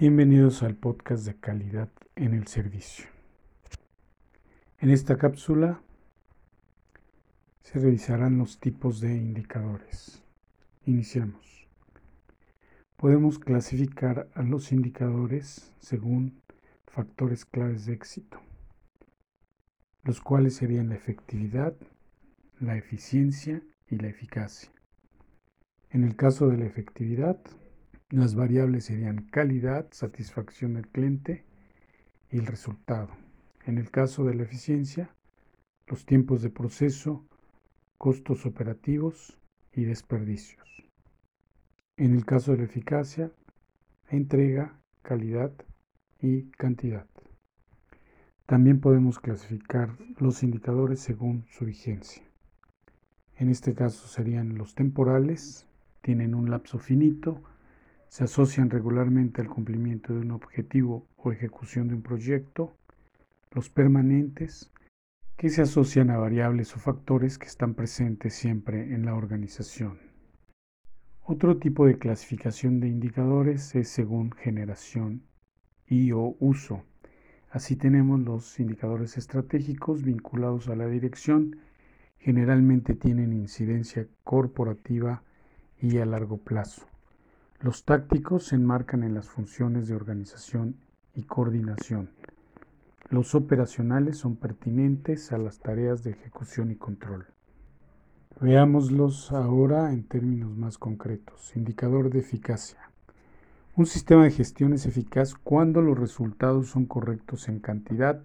Bienvenidos al podcast de calidad en el servicio. En esta cápsula se revisarán los tipos de indicadores. Iniciamos. Podemos clasificar a los indicadores según factores claves de éxito, los cuales serían la efectividad, la eficiencia y la eficacia. En el caso de la efectividad, las variables serían calidad, satisfacción del cliente y el resultado. En el caso de la eficiencia, los tiempos de proceso, costos operativos y desperdicios. En el caso de la eficacia, entrega, calidad y cantidad. También podemos clasificar los indicadores según su vigencia. En este caso serían los temporales, tienen un lapso finito, se asocian regularmente al cumplimiento de un objetivo o ejecución de un proyecto, los permanentes, que se asocian a variables o factores que están presentes siempre en la organización. Otro tipo de clasificación de indicadores es según generación y o uso. Así tenemos los indicadores estratégicos vinculados a la dirección, generalmente tienen incidencia corporativa y a largo plazo. Los tácticos se enmarcan en las funciones de organización y coordinación. Los operacionales son pertinentes a las tareas de ejecución y control. Veámoslos ahora en términos más concretos. Indicador de eficacia. Un sistema de gestión es eficaz cuando los resultados son correctos en cantidad,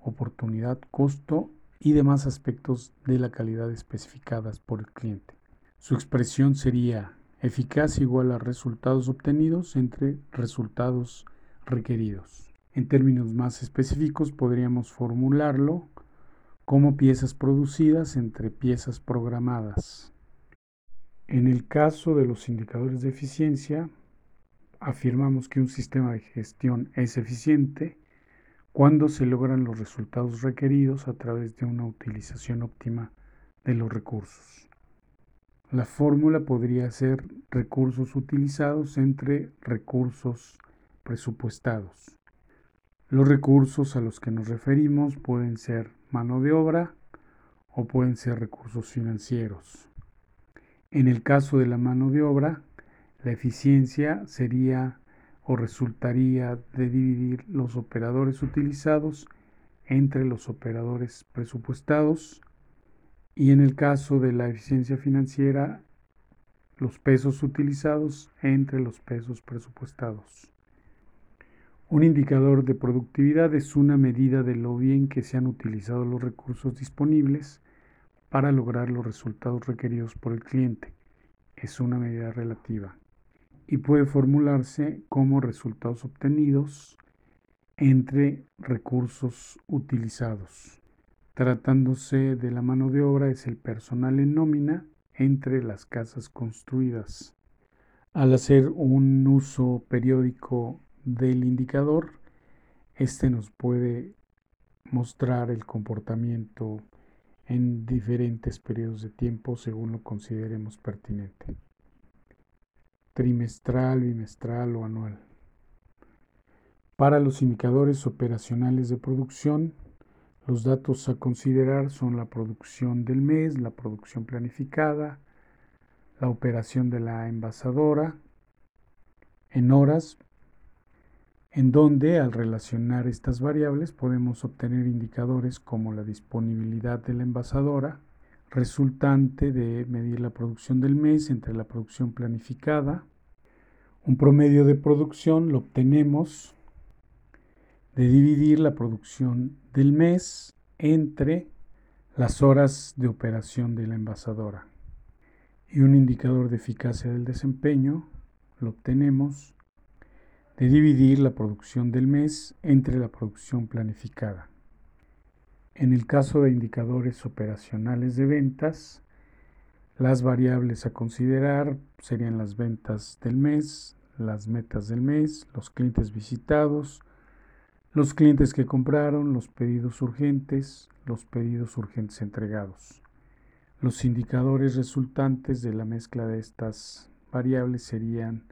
oportunidad, costo y demás aspectos de la calidad especificadas por el cliente. Su expresión sería Eficaz igual a resultados obtenidos entre resultados requeridos. En términos más específicos podríamos formularlo como piezas producidas entre piezas programadas. En el caso de los indicadores de eficiencia, afirmamos que un sistema de gestión es eficiente cuando se logran los resultados requeridos a través de una utilización óptima de los recursos. La fórmula podría ser recursos utilizados entre recursos presupuestados. Los recursos a los que nos referimos pueden ser mano de obra o pueden ser recursos financieros. En el caso de la mano de obra, la eficiencia sería o resultaría de dividir los operadores utilizados entre los operadores presupuestados y en el caso de la eficiencia financiera, los pesos utilizados entre los pesos presupuestados. Un indicador de productividad es una medida de lo bien que se han utilizado los recursos disponibles para lograr los resultados requeridos por el cliente. Es una medida relativa y puede formularse como resultados obtenidos entre recursos utilizados. Tratándose de la mano de obra es el personal en nómina entre las casas construidas. Al hacer un uso periódico del indicador, este nos puede mostrar el comportamiento en diferentes periodos de tiempo según lo consideremos pertinente. Trimestral, bimestral o anual. Para los indicadores operacionales de producción, los datos a considerar son la producción del mes, la producción planificada, la operación de la envasadora en horas, en donde al relacionar estas variables podemos obtener indicadores como la disponibilidad de la envasadora, resultante de medir la producción del mes entre la producción planificada. Un promedio de producción lo obtenemos de dividir la producción del mes entre las horas de operación de la envasadora. Y un indicador de eficacia del desempeño lo obtenemos de dividir la producción del mes entre la producción planificada. En el caso de indicadores operacionales de ventas, las variables a considerar serían las ventas del mes, las metas del mes, los clientes visitados, los clientes que compraron, los pedidos urgentes, los pedidos urgentes entregados. Los indicadores resultantes de la mezcla de estas variables serían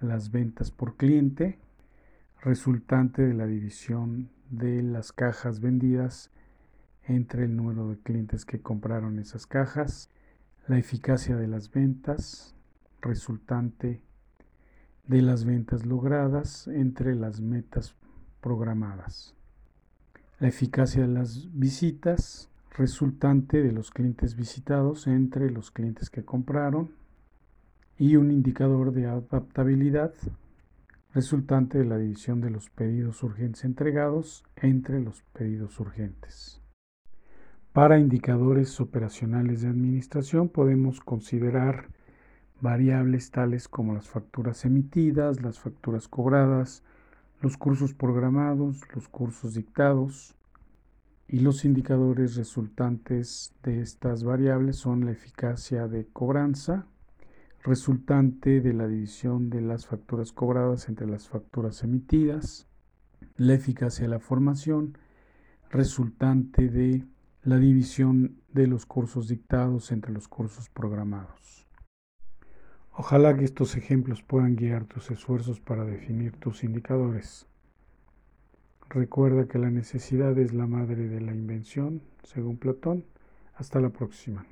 las ventas por cliente, resultante de la división de las cajas vendidas entre el número de clientes que compraron esas cajas, la eficacia de las ventas, resultante de las ventas logradas entre las metas programadas, la eficacia de las visitas, resultante de los clientes visitados entre los clientes que compraron y un indicador de adaptabilidad resultante de la división de los pedidos urgentes entregados entre los pedidos urgentes. Para indicadores operacionales de administración podemos considerar variables tales como las facturas emitidas, las facturas cobradas, los cursos programados, los cursos dictados y los indicadores resultantes de estas variables son la eficacia de cobranza, resultante de la división de las facturas cobradas entre las facturas emitidas, la eficacia de la formación, resultante de la división de los cursos dictados entre los cursos programados. Ojalá que estos ejemplos puedan guiar tus esfuerzos para definir tus indicadores. Recuerda que la necesidad es la madre de la invención, según Platón. Hasta la próxima.